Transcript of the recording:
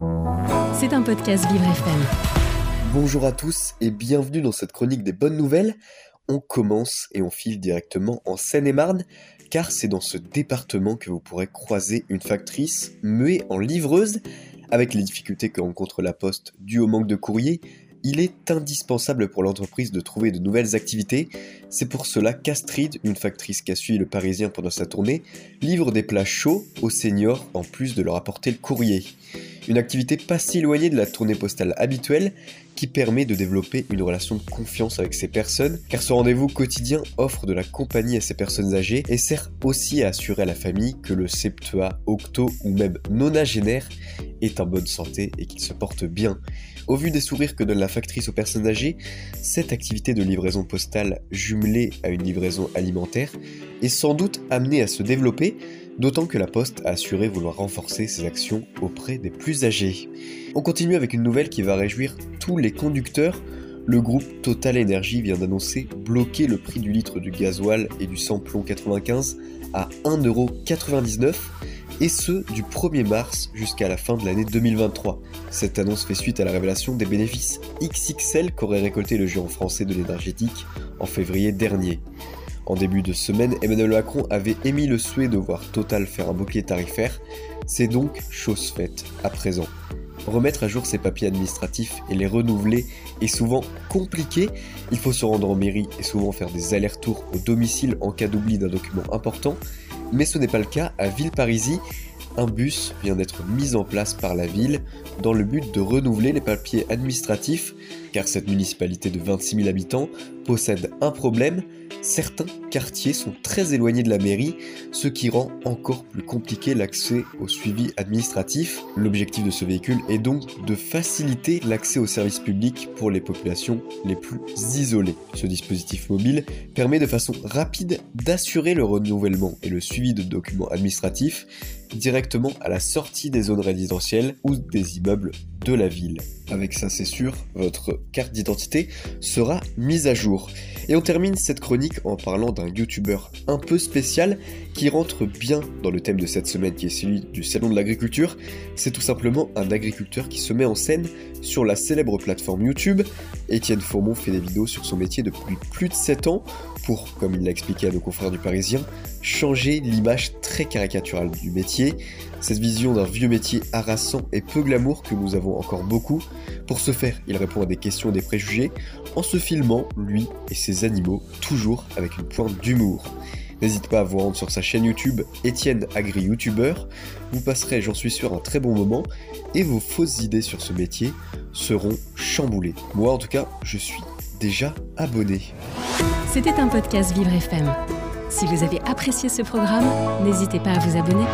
C'est un podcast Vivre FM. Bonjour à tous et bienvenue dans cette chronique des bonnes nouvelles. On commence et on file directement en Seine-et-Marne, car c'est dans ce département que vous pourrez croiser une factrice muée en livreuse. Avec les difficultés que rencontre la poste dues au manque de courrier, il est indispensable pour l'entreprise de trouver de nouvelles activités. C'est pour cela qu'Astrid, une factrice qui a suivi le Parisien pendant sa tournée, livre des plats chauds aux seniors en plus de leur apporter le courrier. Une activité pas si éloignée de la tournée postale habituelle qui permet de développer une relation de confiance avec ces personnes car ce rendez-vous quotidien offre de la compagnie à ces personnes âgées et sert aussi à assurer à la famille que le septua, octo ou même nonagénaire est en bonne santé et qu'il se porte bien. Au vu des sourires que donne la factrice aux personnes âgées, cette activité de livraison postale jumelée à une livraison alimentaire est sans doute amenée à se développer, d'autant que la Poste a assuré vouloir renforcer ses actions auprès des plus âgés. On continue avec une nouvelle qui va réjouir tous les conducteurs. Le groupe Total Energy vient d'annoncer bloquer le prix du litre du gasoil et du samplon 95 à 1,99€ et ce du 1er mars jusqu'à la fin de l'année 2023. Cette annonce fait suite à la révélation des bénéfices XXL qu'aurait récolté le géant français de l'énergétique en février dernier. En début de semaine, Emmanuel Macron avait émis le souhait de voir Total faire un bouclier tarifaire. C'est donc chose faite à présent. Remettre à jour ses papiers administratifs et les renouveler est souvent compliqué. Il faut se rendre en mairie et souvent faire des allers-retours au domicile en cas d'oubli d'un document important. Mais ce n'est pas le cas à Villeparisis. Un bus vient d'être mis en place par la ville dans le but de renouveler les papiers administratifs, car cette municipalité de 26 000 habitants possède un problème, certains quartiers sont très éloignés de la mairie, ce qui rend encore plus compliqué l'accès au suivi administratif. L'objectif de ce véhicule est donc de faciliter l'accès aux services publics pour les populations les plus isolées. Ce dispositif mobile permet de façon rapide d'assurer le renouvellement et le suivi de documents administratifs directement à la sortie des zones résidentielles ou des immeubles de la ville. Avec ça, c'est sûr, votre carte d'identité sera mise à jour. Et on termine cette chronique en parlant d'un youtubeur un peu spécial qui rentre bien dans le thème de cette semaine qui est celui du salon de l'agriculture. C'est tout simplement un agriculteur qui se met en scène sur la célèbre plateforme YouTube. Étienne Fourmont fait des vidéos sur son métier depuis plus de 7 ans pour, comme il l'a expliqué à nos confrères du Parisien, changer l'image très caricaturale du métier, cette vision d'un vieux métier harassant et peu glamour que nous avons encore beaucoup. Pour ce faire, il répond à des questions des préjugés en se filmant, lui et ses animaux, toujours avec une pointe d'humour. N'hésite pas à vous rendre sur sa chaîne YouTube Étienne Agri YouTuber. Vous passerez, j'en suis sûr, un très bon moment et vos fausses idées sur ce métier seront chamboulées. Moi, en tout cas, je suis déjà abonné. C'était un podcast Vivre FM. Si vous avez apprécié ce programme, n'hésitez pas à vous abonner.